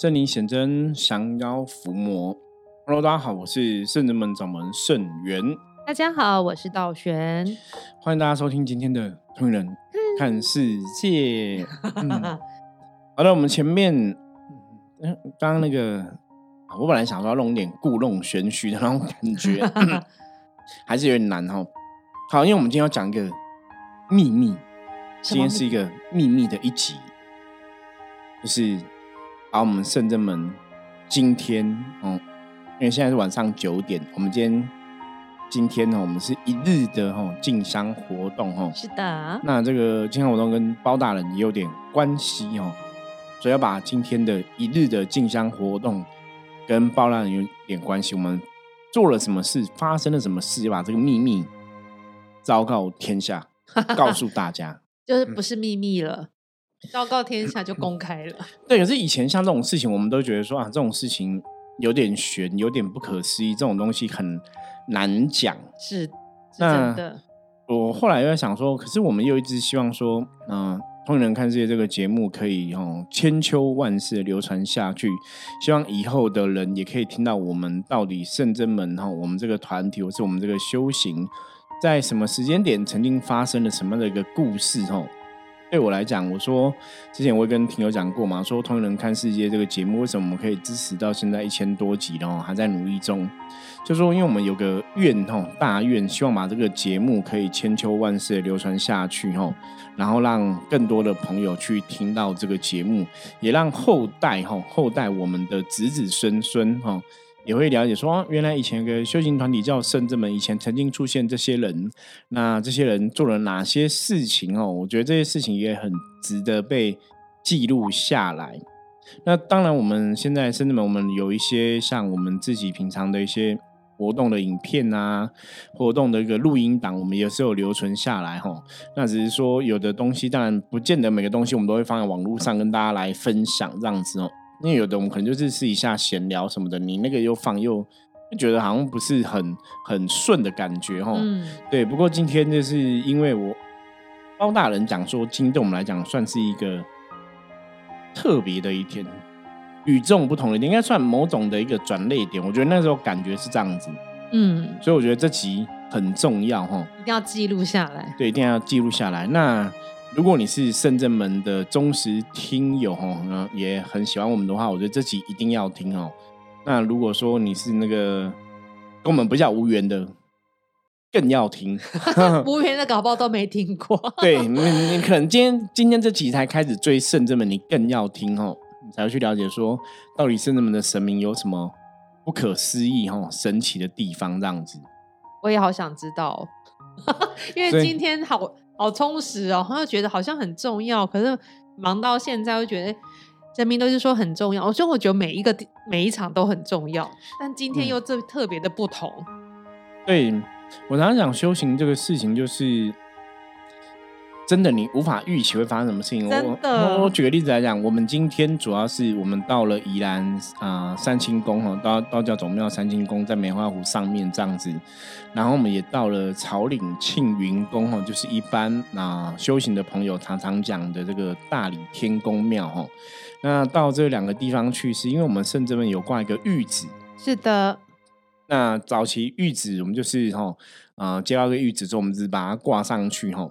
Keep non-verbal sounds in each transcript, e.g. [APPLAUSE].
圣灵显真，降妖伏魔。Hello，大家好，我是圣人门掌门圣元。大家好，我是道玄。欢迎大家收听今天的《通人看世界》。[LAUGHS] 好的，我们前面，嗯，刚刚那个，我本来想说要弄点故弄玄虚的那种感觉，[LAUGHS] 还是有点难哈。好，因为我们今天要讲一个秘密，今天是一个秘密的一集，就是。把我们圣正门今天，嗯，因为现在是晚上九点，我们今天今天呢，我们是一日的哈进香活动哈。是的。那这个进香活动跟包大人也有点关系哦，所以要把今天的一日的进香活动跟包大人有点关系。我们做了什么事，发生了什么事，要把这个秘密昭告天下，[LAUGHS] 告诉大家，就是不是秘密了。昭告天下就公开了。[LAUGHS] 对，可是以前像这种事情，我们都觉得说啊，这种事情有点悬，有点不可思议，这种东西很难讲。是，真的。我后来又在想说，可是我们又一直希望说，嗯，通人看世界这个节目可以哦千秋万世流传下去，希望以后的人也可以听到我们到底圣真门哈，我们这个团体或是我们这个修行，在什么时间点曾经发生了什么的一个故事哈。对我来讲，我说之前我也跟听友讲过嘛，说《同人看世界》这个节目为什么我们可以支持到现在一千多集然后还在努力中，就说因为我们有个愿吼，大愿，希望把这个节目可以千秋万世流传下去吼，然后让更多的朋友去听到这个节目，也让后代吼后代我们的子子孙孙吼。也会了解说，原来以前有个修行团体叫圣者们，以前曾经出现这些人，那这些人做了哪些事情哦？我觉得这些事情也很值得被记录下来。那当然，我们现在圣者们，我们有一些像我们自己平常的一些活动的影片啊，活动的一个录音档，我们也是有留存下来哈。那只是说，有的东西当然不见得每个东西我们都会放在网络上跟大家来分享这样子哦。因为有的我们可能就是试一下闲聊什么的，你那个又放又觉得好像不是很很顺的感觉哈。嗯。对，不过今天就是因为我包大人讲说，今天对我们来讲算是一个特别的一天，与众不同的一天，应该算某种的一个转捩点。我觉得那时候感觉是这样子。嗯。所以我觉得这集很重要哈，一定要记录下来。对，一定要记录下来。那。如果你是圣正门的忠实听友也很喜欢我们的话，我觉得这集一定要听哦。那如果说你是那个跟我们比较无缘的，更要听。[LAUGHS] 无缘的搞不好都没听过。[LAUGHS] 对你，你可能今天今天这集才开始追圣正门，你更要听哦，你才会去了解说到底圣正门的神明有什么不可思议哈神奇的地方这样子。我也好想知道，[LAUGHS] 因为今天好。好充实哦，然后觉得好像很重要，可是忙到现在，会觉得人民都是说很重要。所以我觉得每一个每一场都很重要，但今天又这特别的不同。对我常常讲修行这个事情，就是。真的，你无法预期会发生什么事情。我我举个例子来讲，我们今天主要是我们到了宜兰啊三清宫哈，道道教总庙三清宫在梅花湖上面这样子，然后我们也到了草岭庆云宫哈，就是一般啊修行的朋友常常讲的这个大理天宫庙哈。那到这两个地方去，是因为我们圣至们有挂一个玉子。是的。那早期玉子，我们就是哈啊接到个玉子之后，我们只是把它挂上去哈。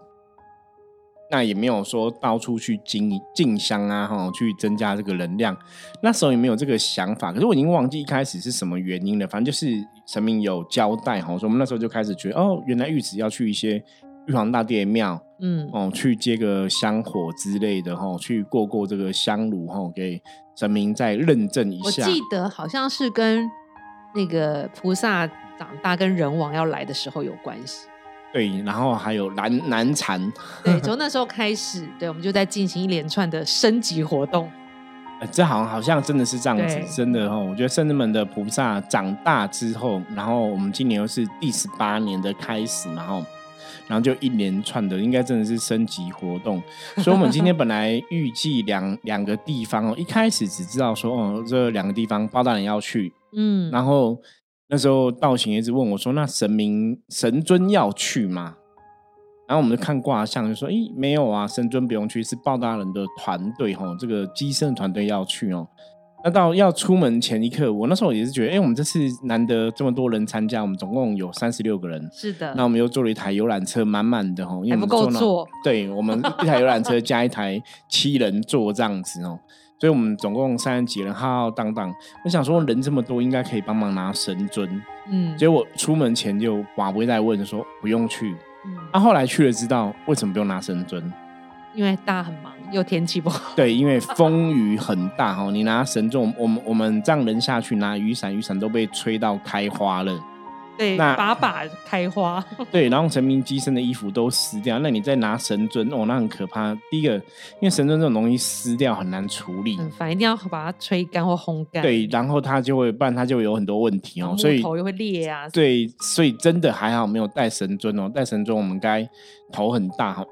那也没有说到处去进进香啊，哈，去增加这个能量。那时候也没有这个想法，可是我已经忘记一开始是什么原因了。反正就是神明有交代，哈，说我们那时候就开始觉得，哦，原来玉子要去一些玉皇大帝的庙，嗯，哦，去接个香火之类的，哈，去过过这个香炉，哈，给神明再认证一下。我记得好像是跟那个菩萨长大跟人王要来的时候有关系。对，然后还有难难缠。对，从那时候开始，对，我们就在进行一连串的升级活动。这好像好像真的是这样子，真的哈。我觉得圣人们的菩萨长大之后，然后我们今年又是第十八年的开始，然后然后就一连串的，应该真的是升级活动。所以，我们今天 [LAUGHS] 本来预计两两个地方哦，一开始只知道说哦，这两个地方包大人要去，嗯，然后。那时候道行一直问我说：“那神明神尊要去吗？”然后我们就看卦象，就说：“咦，没有啊，神尊不用去，是报大人的团队哈，这个机身团队要去哦。”那到要出门前一刻，我那时候也是觉得，哎，我们这次难得这么多人参加，我们总共有三十六个人，是的。那我们又坐了一台游览车，满满的哦，还不够坐。对，我们一台游览车 [LAUGHS] 加一台七人座这样子哦，所以我们总共三十几人浩浩荡荡。我想说，人这么多，应该可以帮忙拿神尊。嗯，结果出门前就寡不会再问说不用去。嗯，那后来去了，知道为什么不用拿神尊？因为大家很忙，又天气不好。[LAUGHS] 对，因为风雨很大哦，你拿神尊，我们我们这样人下去拿雨伞，雨伞都被吹到开花了。对，那把把开花。[LAUGHS] 对，然后神明机身的衣服都撕掉，那你再拿神尊哦，那很可怕。第一个，因为神尊这种东西撕掉很难处理，很烦，一定要把它吹干或烘干。对，然后它就会，不然它就有很多问题哦。所以头又会裂啊。对，所以真的还好没有带神尊哦，带神尊我们该头很大哈。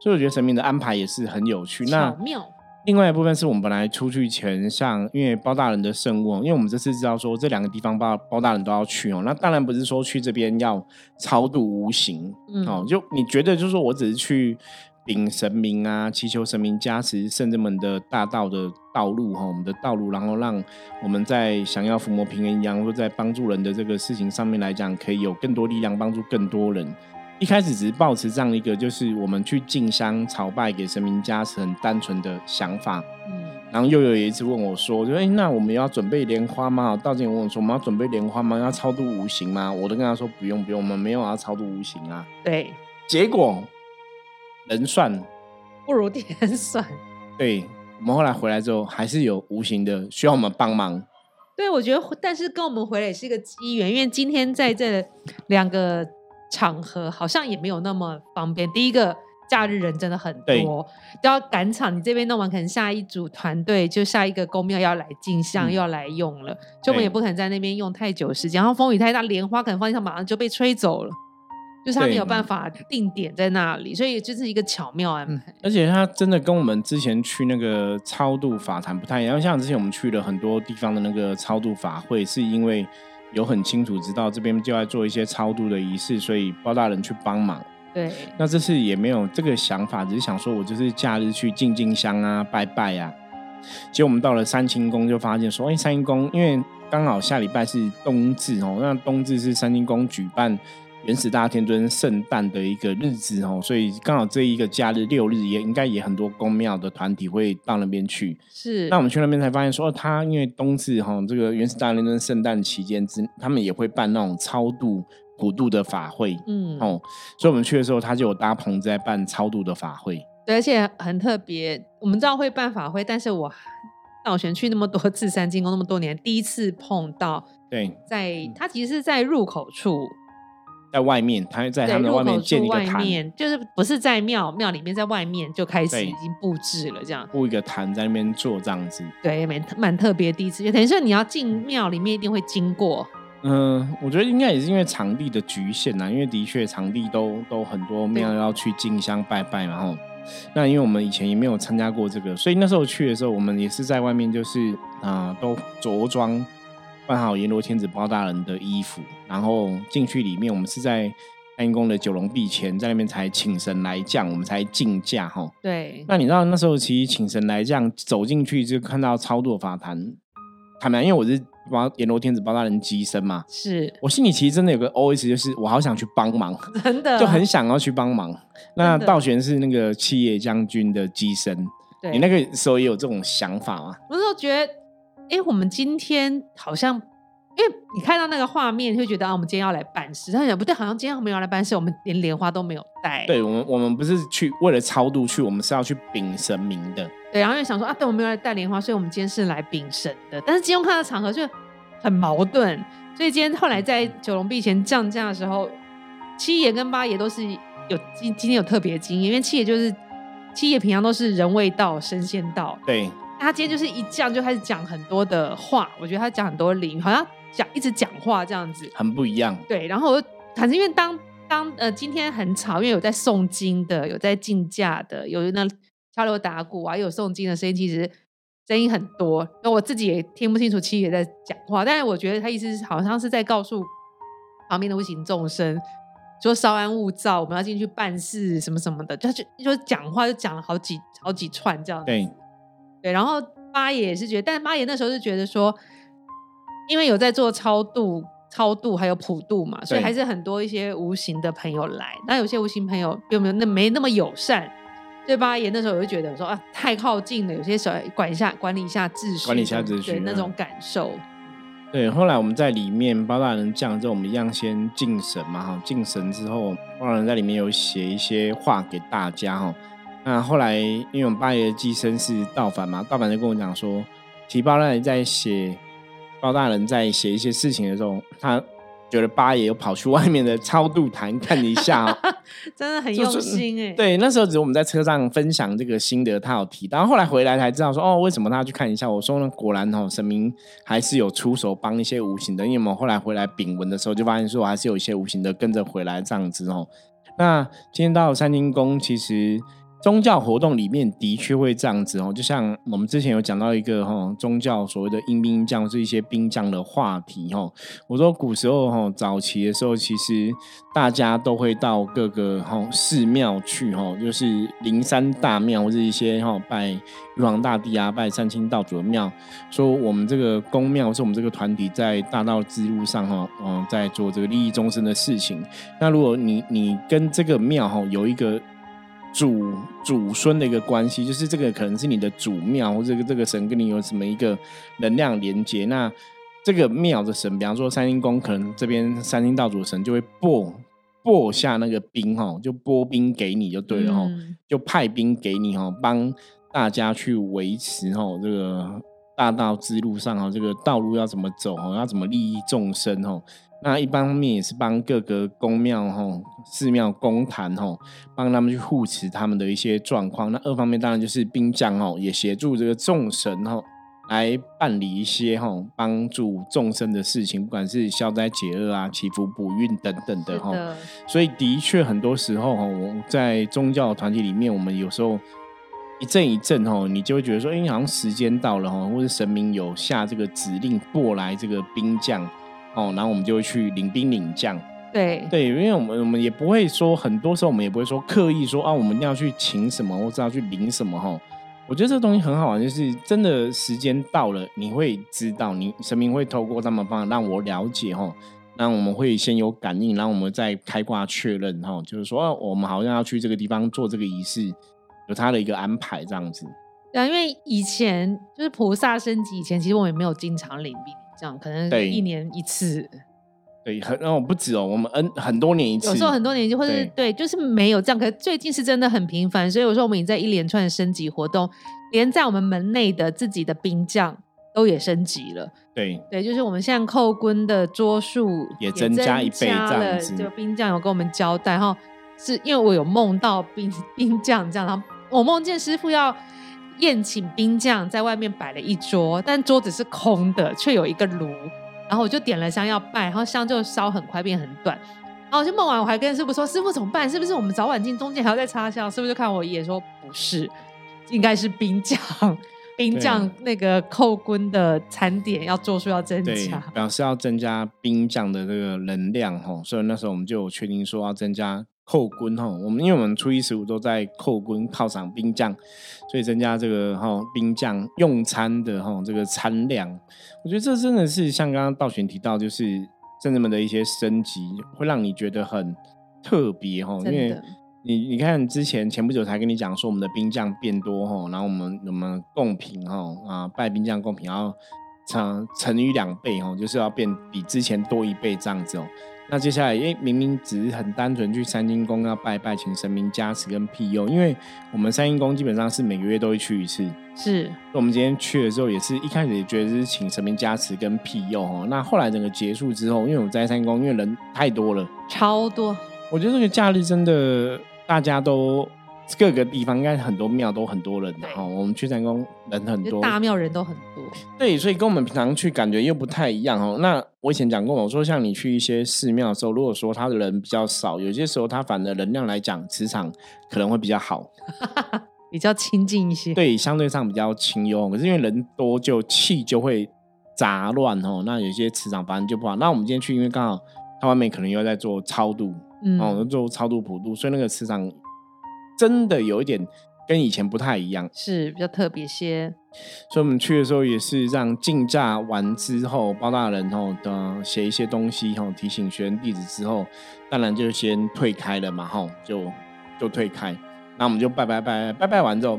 所以我觉得神明的安排也是很有趣。那妙。另外一部分是我们本来出去前，像因为包大人的圣物，因为我们这次知道说这两个地方包包大人都要去哦。那当然不是说去这边要超度无形嗯哦，就你觉得就是说我只是去禀神明啊，祈求神明加持圣人们的大道的道路哈，我们的道路，然后让我们在想要伏魔平安一样，或在帮助人的这个事情上面来讲，可以有更多力量帮助更多人。一开始只是抱持这样一个，就是我们去进香朝拜给神明加持，很单纯的想法。嗯，然后又有一次问我说：“就哎，那我们要准备莲花吗？”道静问我说：“我们要准备莲花吗？要超度无形吗？”我都跟他说：“不用不用，我们没有要超度无形啊。”对，结果人算不如天算。对，我们后来回来之后，还是有无形的需要我们帮忙。对，我觉得，但是跟我们回来也是一个机缘，因为今天在这两个。场合好像也没有那么方便。第一个假日人真的很多，都要赶场。你这边弄完，可能下一组团队就下一个公庙要来进香，又要来用了，就我们也不可能在那边用太久时间。然后风雨太大，莲花可能放地上马上就被吹走了，就是他没有办法定点在那里，所以就是一个巧妙安排。而且他真的跟我们之前去那个超度法坛不太一样，像之前我们去了很多地方的那个超度法会，是因为。有很清楚知道这边就要做一些超度的仪式，所以包大人去帮忙。对，那这次也没有这个想法，只是想说我就是假日去进进香啊、拜拜啊。结果我们到了三清宫，就发现说，哎，三清宫因为刚好下礼拜是冬至哦，那冬至是三清宫举办。原始大天尊圣诞的一个日子哦，所以刚好这一个假日六日也应该也很多宫庙的团体会到那边去。是，那我们去那边才发现说，他因为冬至哈，这个原始大天尊圣诞期间之，他们也会办那种超度普渡的法会。嗯，哦，所以我们去的时候，他就有搭棚在办超度的法会。对，而且很特别。我们知道会办法会，但是我道玄去那么多次三清宫那么多年，第一次碰到。对，在他其实是在入口处。在外面，他在他们的外面建一个坛，就是不是在庙庙里面，在外面就开始已经布置了，这样布一个坛在那边做这样子。对，蛮蛮特别第一次，就等于说你要进庙里面一定会经过。嗯，我觉得应该也是因为场地的局限呐，因为的确场地都都很多庙要去进香拜拜，然后那因为我们以前也没有参加过这个，所以那时候去的时候，我们也是在外面，就是啊，都着装。换好阎罗天子包大人的衣服，然后进去里面，我们是在安阴宫的九龙壁前，在那边才请神来降，我们才进驾哈。对。那你知道那时候其实请神来降，走进去就看到超度法坛，坦白，因为我是包阎罗天子包大人机身嘛，是我心里其实真的有个 O S，就是我好想去帮忙，真的就很想要去帮忙。那道玄是那个七叶将军的机身，你那个时候也有这种想法吗？我那时候觉得。哎，我们今天好像，因为你看到那个画面，会觉得啊，我们今天要来办事。他想不对，好像今天我们要来办事，我们连莲花都没有带。对，我们我们不是去为了超度去，我们是要去禀神明的。对，然后又想说啊，对，我们没有来带莲花，所以我们今天是来禀神的。但是今天看到场合就很矛盾，所以今天后来在九龙壁前降价的时候，七爷跟八爷都是有今今天有特别经验，因为七爷就是七爷平常都是人未到神仙到。对。他今天就是一降就开始讲很多的话，我觉得他讲很多灵，好像讲一直讲话这样子，很不一样。对，然后我反正因为当当呃今天很吵，因为有在诵经的，有在竞价的，有那敲锣打鼓啊，有诵经的声音，其实声音很多。那我自己也听不清楚七爷在讲话，但是我觉得他意思是好像是在告诉旁边的无形众生，说稍安勿躁，我们要进去办事什么什么的，就就就讲话就讲了好几好几串这样。对。对，然后八爷也是觉得，但是八爷那时候是觉得说，因为有在做超度、超度还有普度嘛，所以对还是很多一些无形的朋友来。那有些无形朋友并没有那没那么友善，所以八爷那时候我就觉得说啊，太靠近了，有些时候管一下管理一下秩序，管理一下秩序嗯对那种感受。对，后来我们在里面包大人降之后，我们一样先敬神嘛哈，敬神之后，包大人在里面有写一些话给大家哈。那后来因为我们八爷的寄生是道凡嘛，道凡就跟我讲说，其实包大人在写包大人在写一些事情的时候，他觉得八爷有跑去外面的超度坛看一下、哦，[LAUGHS] 真的很用心哎、对，那时候只是我们在车上分享这个心得，他有提到，后来回来才知道说，哦，为什么他要去看一下？我说呢，果然哦，神明还是有出手帮一些无形的，因为我们后来回来禀文的时候，就发现说还是有一些无形的跟着回来这样子哦。那今天到三清宫，其实宗教活动里面的确会这样子哦，就像我们之前有讲到一个哈、哦、宗教所谓的阴兵将是一些兵将的话题哈、哦。我说古时候哈、哦、早期的时候，其实大家都会到各个哈、哦、寺庙去哈、哦，就是灵山大庙或者一些哈、哦、拜玉皇大帝啊、拜三清道主的庙，说我们这个公庙是我们这个团体在大道之路上哈，嗯、在做这个利益众生的事情。那如果你你跟这个庙哈有一个祖祖孙的一个关系，就是这个可能是你的祖庙，或者这个这个神跟你有什么一个能量连接，那这个庙的神，比方说三星宫，可能这边三星道主神就会拨拨下那个兵哈，就拨兵给你就对了哈，就派兵给你哈，帮大家去维持哈这个大道之路上哈这个道路要怎么走哈，要怎么利益众生哈。那一方面也是帮各个宫庙哈、寺庙、公坛哈，帮他们去护持他们的一些状况。那二方面当然就是兵将哦，也协助这个众神哈来办理一些哈帮助众生的事情，不管是消灾解厄啊、祈福补运等等的哈。是的，所以的确很多时候哈，我在宗教团体里面，我们有时候一阵一阵哈，你就会觉得说，哎、好像时间到了哈，或者神明有下这个指令过来这个兵将哦，然后我们就会去领兵领将。对对，因为我们我们也不会说，很多时候我们也不会说刻意说啊，我们一定要去请什么，或者要去领什么哈。我觉得这个东西很好玩，就是真的时间到了，你会知道，你神明会透过他们方法让我了解哈。那我们会先有感应，然后我们再开挂确认哈，就是说、啊我们好像要去这个地方做这个仪式，有他的一个安排这样子。对啊，因为以前就是菩萨升级以前，其实我们也没有经常领兵，这样可能对一年一次，对，很哦不止哦，我们 N 很多年一次，有时候很多年就或者是对，就是没有这样。可是最近是真的很频繁，所以有时候我们也在一连串的升级活动，连在我们门内的自己的兵将都也升级了。对对，就是我们现在扣 quân 的桌数也增加一倍这样了子就兵将有跟我们交代哈，是因为我有梦到兵兵将这样，然后我梦见师傅要宴请兵将，在外面摆了一桌，但桌子是空的，却有一个炉，然后我就点了香要拜，然后香就烧很快变很短。然后我就梦完，我还跟师傅说：“师傅怎么办？是不是我们早晚进中间还要再插香？”师傅就看我一眼说：“不是，应该是兵将，[LAUGHS] 兵将那个扣 quân 的餐点要做数要增加。，表示要增加兵将的这个能量哈，所以那时候我们就有确定说要增加扣 quân 哈。我们因为我们初一十五都在扣 quân 犒赏兵将，所以增加这个哈兵将用餐的哈这个餐量。我觉得这真的是像刚刚道玄提到，就是圣人们的一些升级，会让你觉得很特别哈，因为。你你看，之前前不久才跟你讲说，我们的兵将变多哈，然后我们我们贡品哈啊拜兵将贡品要乘乘以两倍哈，就是要变比之前多一倍这样子哦。那接下来，因为，明明只是很单纯去三清宫要拜拜，请神明加持跟庇佑，因为我们三清宫基本上是每个月都会去一次。是我们今天去的时候，也是一开始也觉得是请神明加持跟庇佑哦。那后来整个结束之后，因为我在三清宫，因为人太多了，超多，我觉得这个假日真的大家都各个地方应该很多庙都很多人哈。我们去三宫人很多，大庙人都很多。对，所以跟我们平常去感觉又不太一样哦。那我以前讲过，我说像你去一些寺庙的时候，如果说他的人比较少，有些时候他反而能量来讲，磁场可能会比较好，[LAUGHS] 比较亲近一些。对，相对上比较清幽。可是因为人多，就气就会杂乱哦。那有些磁场反正就不好。那我们今天去，因为刚好他外面可能又在做超度，嗯，哦，做超度普渡，所以那个磁场真的有一点跟以前不太一样，是比较特别些。所以我们去的时候也是让竞价完之后，包大人哦的写一些东西吼，提醒学员地址之后，当然就先退开了嘛吼，就就退开。那我们就拜拜拜拜拜完之后，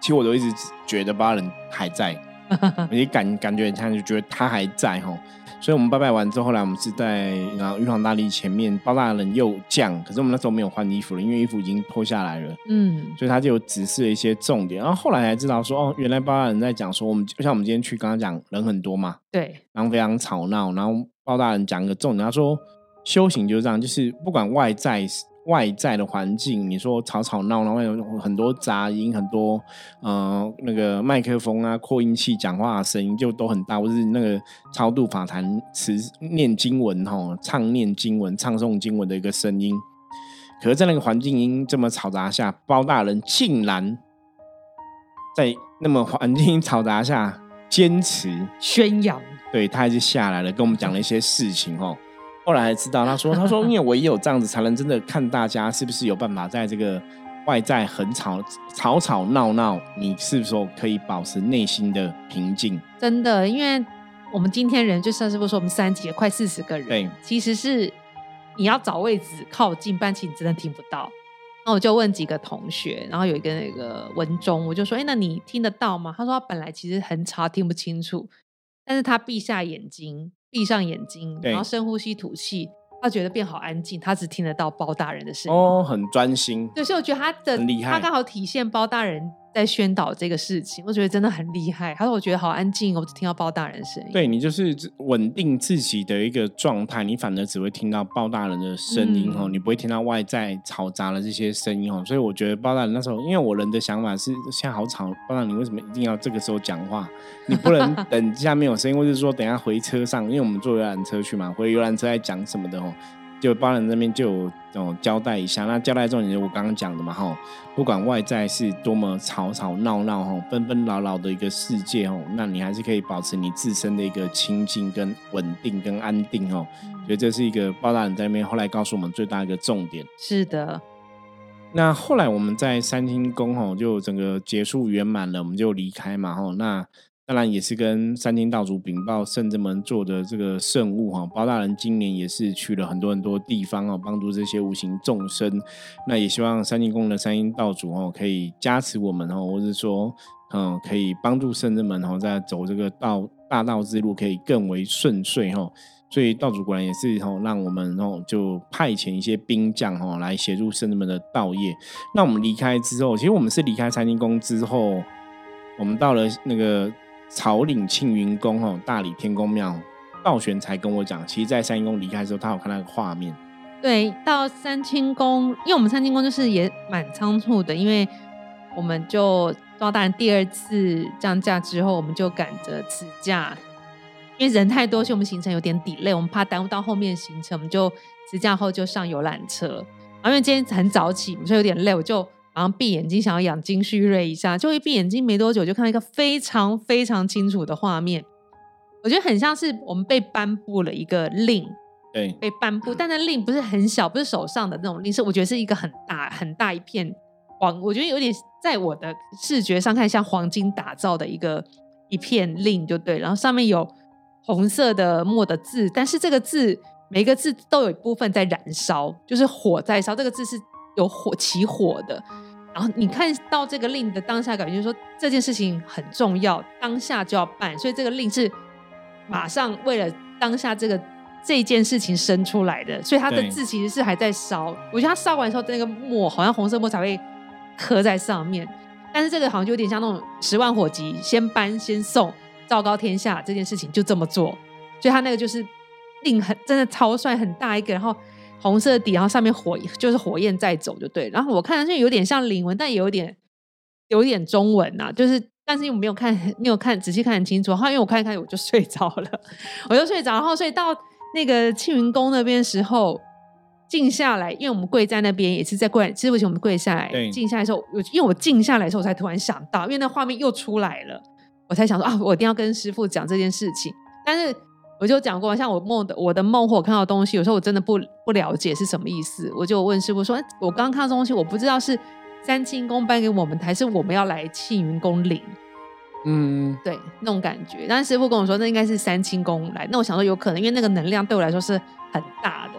其实我都一直觉得包大人还在，[LAUGHS] 我就感感觉很像就觉得他还在哈。所以我们拜拜完之后，后来我们是在然后玉皇大帝前面，包大人又降，可是我们那时候没有换衣服了，因为衣服已经脱下来了。嗯，所以他就有指示了一些重点。然后后来才知道说，哦，原来包大人在讲说，我们就像我们今天去刚刚讲人很多嘛，对，然后非常吵闹。然后包大人讲一个重点，他说修行就是这样，就是不管外在。外在的环境，你说吵吵闹闹，有很多杂音，很多呃那个麦克风啊、扩音器讲话的声音就都很大，或是那个超度法坛词念经文吼，唱念经文、唱诵经文的一个声音。可是，在那个环境音这么嘈杂下，包大人竟然在那么环境嘈杂下坚持宣扬，对他还是下来了，跟我们讲了一些事情哦。后来才知道，[LAUGHS] 他说：“他说，因为唯有这样子，才能真的看大家是不是有办法在这个外在很吵、吵吵闹闹，你是不是说可以保持内心的平静？真的，因为我们今天人就像师傅说，我们三节快四十个人，对，其实是你要找位置靠近，不然其实真的听不到。那我就问几个同学，然后有一个那个文中，我就说：，哎，那你听得到吗？他说他本来其实很吵，听不清楚，但是他闭下眼睛。”闭上眼睛，然后深呼吸吐气，他觉得变好安静，他只听得到包大人的声音，哦，很专心。对，所以我觉得他的他刚好体现包大人。在宣导这个事情，我觉得真的很厉害。他说：“我觉得好安静，我只听到包大人声音。”对你就是稳定自己的一个状态，你反而只会听到包大人的声音哦，你不会听到外在嘈杂的这些声音哦。所以我觉得包大人那时候，因为我人的想法是现在好吵，包大人你为什么一定要这个时候讲话？你不能 [LAUGHS] 等下面有声音，或者说等下回车上，因为我们坐游览车去嘛，回游览车在讲什么的哦。就包人那边就有哦交代一下，那交代重点就我刚刚讲的嘛哈，不管外在是多么吵吵闹闹哈，纷纷扰扰的一个世界哦，那你还是可以保持你自身的一个清静跟稳定跟安定哦，所以这是一个包大人在那边后来告诉我们最大一个重点。是的，那后来我们在三清宫吼就整个结束圆满了，我们就离开嘛吼，那。当然也是跟三清道主禀报圣真门做的这个圣物哈，包大人今年也是去了很多很多地方哦，帮助这些无形众生。那也希望三清宫的三清道主哦，可以加持我们哦，或者说嗯，可以帮助圣真门哦，在走这个道大道之路可以更为顺遂哈。所以道主果然也是哦，让我们哦就派遣一些兵将哦来协助圣真门的道业。那我们离开之后，其实我们是离开三清宫之后，我们到了那个。草岭庆云宫哦，大理天宫庙，道玄才跟我讲，其实，在三清宫离开的时候，他有看那个画面。对，到三清宫，因为我们三清宫就是也蛮仓促的，因为我们就包大人第二次降价之后，我们就赶着辞驾，因为人太多，所以我们行程有点底累我们怕耽误到后面行程，我们就辞驾后就上游览车。然后因为今天很早起，所以有点累，我就。然后闭眼睛，想要养精蓄锐一下，就一闭眼睛没多久，就看到一个非常非常清楚的画面。我觉得很像是我们被颁布了一个令，对，被颁布，但那令不是很小，不是手上的那种令，是我觉得是一个很大很大一片黄，我觉得有点在我的视觉上看像黄金打造的一个一片令，就对。然后上面有红色的墨的字，但是这个字每个字都有一部分在燃烧，就是火在烧，这个字是有火起火的。然后你看到这个令的当下感觉，就是说这件事情很重要，当下就要办，所以这个令是马上为了当下这个这件事情生出来的，所以它的字其实是还在烧。我觉得它烧完之后，那个墨好像红色墨才会刻在上面，但是这个好像就有点像那种十万火急，先搬先送，昭告天下这件事情就这么做，所以他那个就是令很真的超帅，很大一个，然后。红色底，然后上面火就是火焰在走，就对。然后我看上去有点像灵文，但也有点有点中文呐。就是，但是我没有看，没有看仔细看很清楚。然后因为我看一看，我就睡着了，[LAUGHS] 我就睡着。然后所以到那个庆云宫那边的时候，静下来，因为我们跪在那边，也是在跪。其实不行我们跪下来，静下来的时候，我因为我静下来的时候，我才突然想到，因为那画面又出来了，我才想说啊，我一定要跟师傅讲这件事情。但是。我就讲过，像我梦的我的梦或我看到东西，有时候我真的不不了解是什么意思，我就问师傅说：“我刚刚看到东西，我不知道是三清宫颁给我们，还是我们要来庆云宫领？嗯，对，那种感觉。但是师傅跟我说，那应该是三清宫来。那我想说，有可能，因为那个能量对我来说是很大的。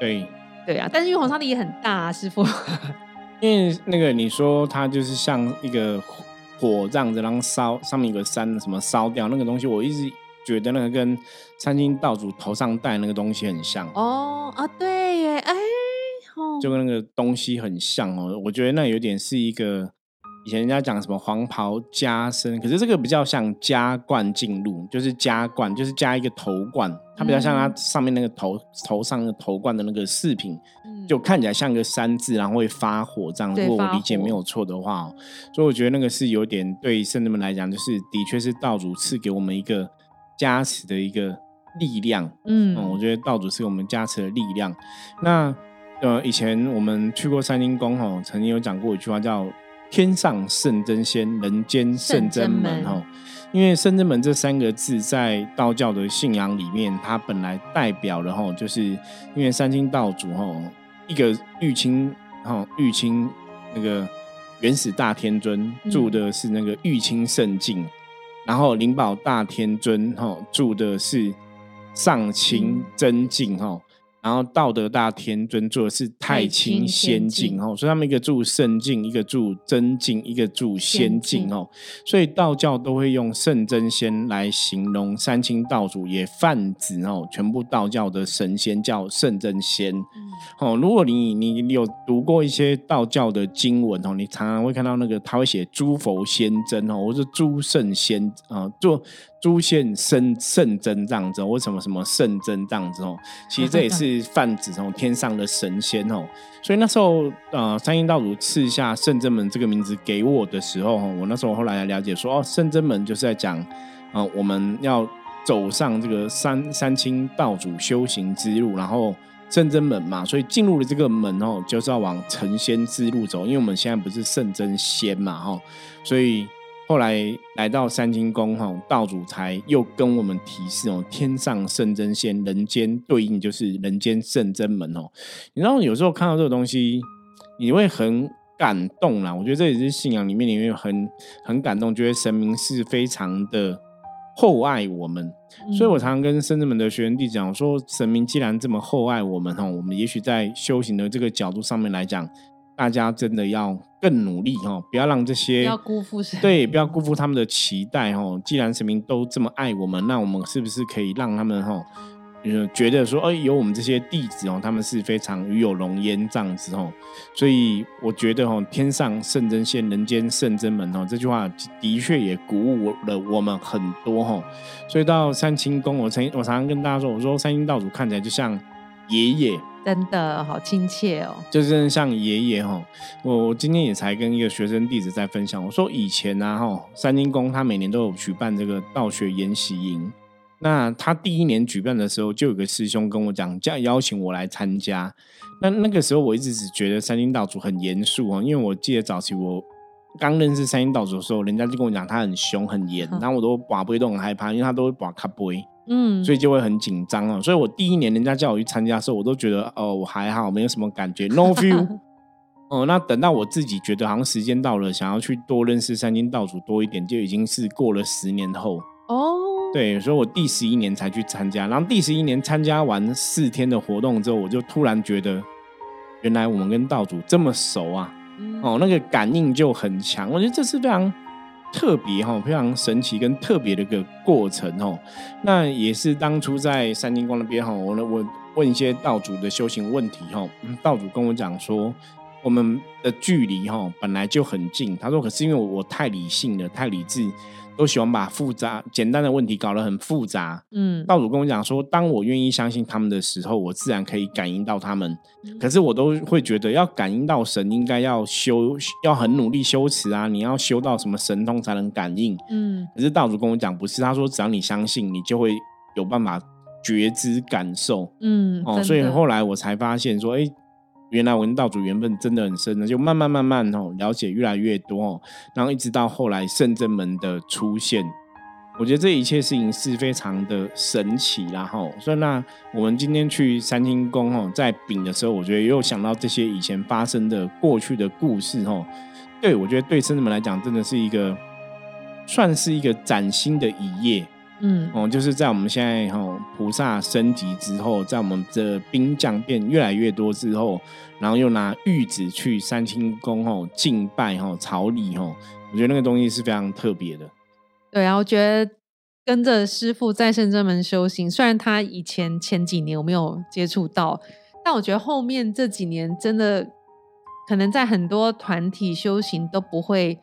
对，对啊。但是玉皇上帝也很大啊，师傅。[LAUGHS] 因为那个你说它就是像一个火这样子，然后烧上面有个山什么烧掉那个东西，我一直觉得那个跟三清道主头上戴那个东西很像。哦啊，对耶，哎，就跟那个东西很像哦。我觉得那有点是一个。以前人家讲什么黄袍加身，可是这个比较像加冠进入，就是加冠，就是加一个头冠，它比较像它上面那个头头上的头冠的那个饰品，就看起来像个山字，然后会发火这样。如果我理解没有错的话，所以我觉得那个是有点对圣人们来讲，就是的确是道主赐给我们一个加持的一个力量。嗯，我觉得道主是我们加持的力量。那呃，以前我们去过三清宫哈，曾经有讲过一句话叫。天上圣真仙，人间圣真门哦。因为圣真门这三个字在道教的信仰里面，它本来代表了哈，就是因为三清道主哈，一个玉清哈玉清那个原始大天尊住的是那个玉清圣境，然后灵宝大天尊哈住的是上清真境哈。然后道德大天尊做的是太清仙境哦，所以他们一个住圣境，一个住真境，一个住仙境哦。所以道教都会用圣真仙来形容三清道主，也泛指哦，全部道教的神仙叫圣真仙。哦，如果你你有读过一些道教的经文哦，你常常会看到那个他会写诸佛仙真哦，或者诸圣仙啊，做。出现圣圣真这样子，为什么什么圣真这样子哦？其实这也是泛指哦天上的神仙哦。所以那时候，呃，三阴道主赐下圣真门这个名字给我的时候，我那时候后来了解说，哦，圣真门就是在讲，啊，我们要走上这个三三清道主修行之路，然后圣真门嘛，所以进入了这个门哦，就是要往成仙之路走，因为我们现在不是圣真仙嘛，哈，所以。后来来到三清宫，哈，道主才又跟我们提示哦，天上圣真仙，人间对应就是人间圣真门哦。你知道有时候看到这个东西，你会很感动啦。我觉得这也是信仰里面，你会很很感动，觉得神明是非常的厚爱我们。所以我常常跟圣真门的学员弟讲说，神明既然这么厚爱我们，哈，我们也许在修行的这个角度上面来讲。大家真的要更努力哈，不要让这些不要辜负对，不要辜负他们的期待哈。既然神明都这么爱我们，那我们是不是可以让他们哈，呃，觉得说，哎，有我们这些弟子哦，他们是非常与有荣焉这样子哦。所以我觉得哦，天上圣真仙，人间圣真门哦，这句话的确也鼓舞了我们很多哈。所以到三清宫，我曾我常常跟大家说，我说三清道主看起来就像爷爷。真的好亲切哦，就是像爷爷哈。我我今天也才跟一个学生弟子在分享，我说以前啊哈，三清宫他每年都有举办这个道学研习营。那他第一年举办的时候，就有个师兄跟我讲，叫邀请我来参加。那那个时候我一直只觉得三清道主很严肃哦，因为我记得早期我刚认识三清道主的时候，人家就跟我讲他很凶很严，然后我都把杯都很害怕，因为他都会把卡杯。嗯，所以就会很紧张哦。所以我第一年人家叫我去参加的时候，我都觉得哦，我还好，没有什么感觉，no [LAUGHS] feel。哦，那等到我自己觉得好像时间到了，想要去多认识三金道主多一点，就已经是过了十年后哦。对，所以我第十一年才去参加，然后第十一年参加完四天的活动之后，我就突然觉得，原来我们跟道主这么熟啊！哦，那个感应就很强，我觉得这是非常。特别哈，非常神奇跟特别的一个过程哦。那也是当初在三清宫那边哈，我我问一些道主的修行问题哈，道主跟我讲说，我们的距离哈本来就很近，他说可是因为我太理性了，太理智。都喜欢把复杂简单的问题搞得很复杂。嗯，道主跟我讲说，当我愿意相信他们的时候，我自然可以感应到他们。可是我都会觉得，要感应到神，应该要修，要很努力修持啊！你要修到什么神通才能感应？嗯，可是道主跟我讲，不是，他说只要你相信，你就会有办法觉知感受。嗯，哦，所以后来我才发现说，哎。原来文道主缘分真的很深呢，就慢慢慢慢哦了解越来越多哦，然后一直到后来圣真门的出现，我觉得这一切事情是非常的神奇啦吼。所以那我们今天去三清宫哦，在禀的时候，我觉得又想到这些以前发生的过去的故事吼。对我觉得对僧人们来讲，真的是一个算是一个崭新的一页。嗯，哦，就是在我们现在哈菩萨升级之后，在我们的兵将变越来越多之后，然后又拿玉子去三清宫吼敬拜吼朝礼吼，我觉得那个东西是非常特别的。对啊，我觉得跟着师傅在圣真门修行，虽然他以前前几年我没有接触到，但我觉得后面这几年真的可能在很多团体修行都不会。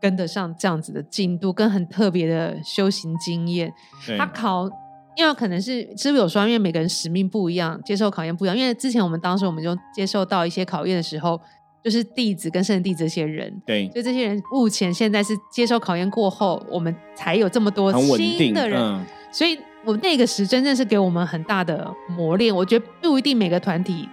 跟得上这样子的进度，跟很特别的修行经验。他考，因为可能是是不是有说，因为每个人使命不一样，接受考验不一样。因为之前我们当时我们就接受到一些考验的时候，就是弟子跟圣弟这些人，对，所以这些人目前现在是接受考验过后，我们才有这么多新的人。所以我那个时真正是给我们很大的磨练。我觉得不一定每个团体。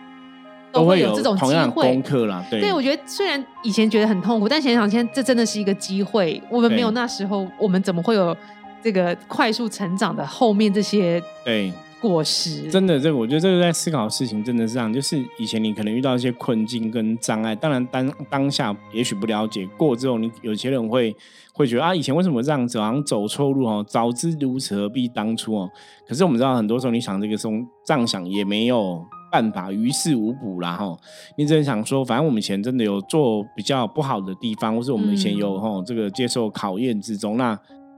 都会有这种机会功课啦，对，我觉得虽然以前觉得很痛苦，但想想现在这真的是一个机会。我们没有那时候，我们怎么会有这个快速成长的后面这些对果实？真的，这个我觉得这个在思考的事情真的是这样，就是以前你可能遇到一些困境跟障碍，当然当当下也许不了解，过之后你有些人会会觉得啊，以前为什么这样子，好像走错路哦，早知如此何必当初哦。可是我们知道，很多时候你想这个时候这样想也没有。办法于事无补啦哈，你只能想说，反正我们以前真的有做比较不好的地方，或是我们以前有哈这个接受考验之中，那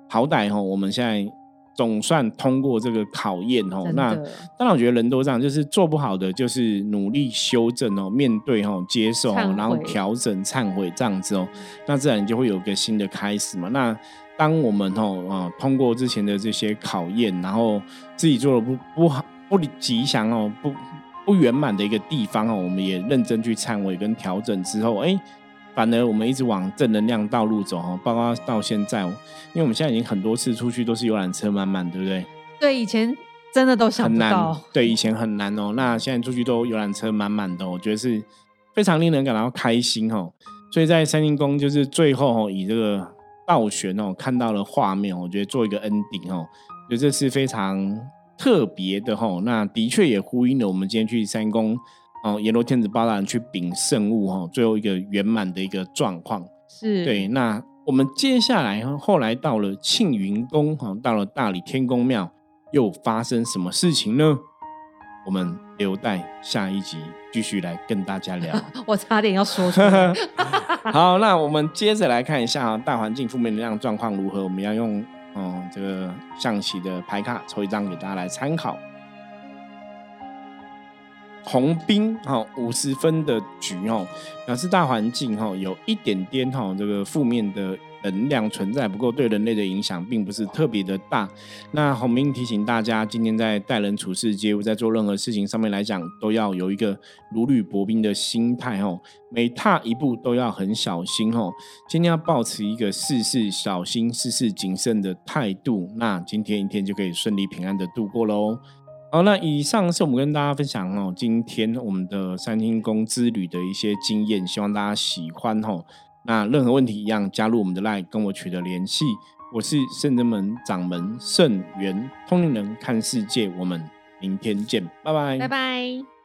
好歹哈我们现在总算通过这个考验哈。那当然我觉得人都这样，就是做不好的就是努力修正哦，面对哦接受，然后调整忏悔这样子哦，那自然就会有个新的开始嘛。那当我们哦啊通过之前的这些考验，然后自己做的不不好不吉祥哦不。不圆满的一个地方哦，我们也认真去忏悔跟调整之后，哎，反而我们一直往正能量道路走哦。包括到现在，因为我们现在已经很多次出去都是游览车满满，对不对？对，以前真的都想不到。对，以前很难哦。那现在出去都游览车满满的，我觉得是非常令人感到开心哦。所以在三星宫就是最后哦，以这个倒悬哦看到了画面，我觉得做一个 ending 哦，觉得这是非常。特别的哈，那的确也呼应了我们今天去三宫哦，阎罗天子八大人去禀圣物哈，最后一个圆满的一个状况。是对。那我们接下来后来到了庆云宫哈，到了大理天宫庙，又发生什么事情呢？我们留待下一集继续来跟大家聊。[LAUGHS] 我差点要说出来。[LAUGHS] 好，那我们接着来看一下大环境负面能量状况如何，我们要用。哦，这个象棋的牌卡抽一张给大家来参考。红兵哈五十分的局哦，表示大环境哈有一点点哈这个负面的。能量存在不过，对人类的影响并不是特别的大。那洪明提醒大家，今天在待人处事、接物，在做任何事情上面来讲，都要有一个如履薄冰的心态哦。每踏一步都要很小心哦。今天要保持一个事事小心、事事谨慎的态度，那今天一天就可以顺利平安的度过喽。好，那以上是我们跟大家分享哦，今天我们的三星宫之旅的一些经验，希望大家喜欢哦。那任何问题一样，加入我们的 LINE 跟我取得联系。我是圣真门掌门圣元通灵人，看世界。我们明天见，拜拜，拜拜。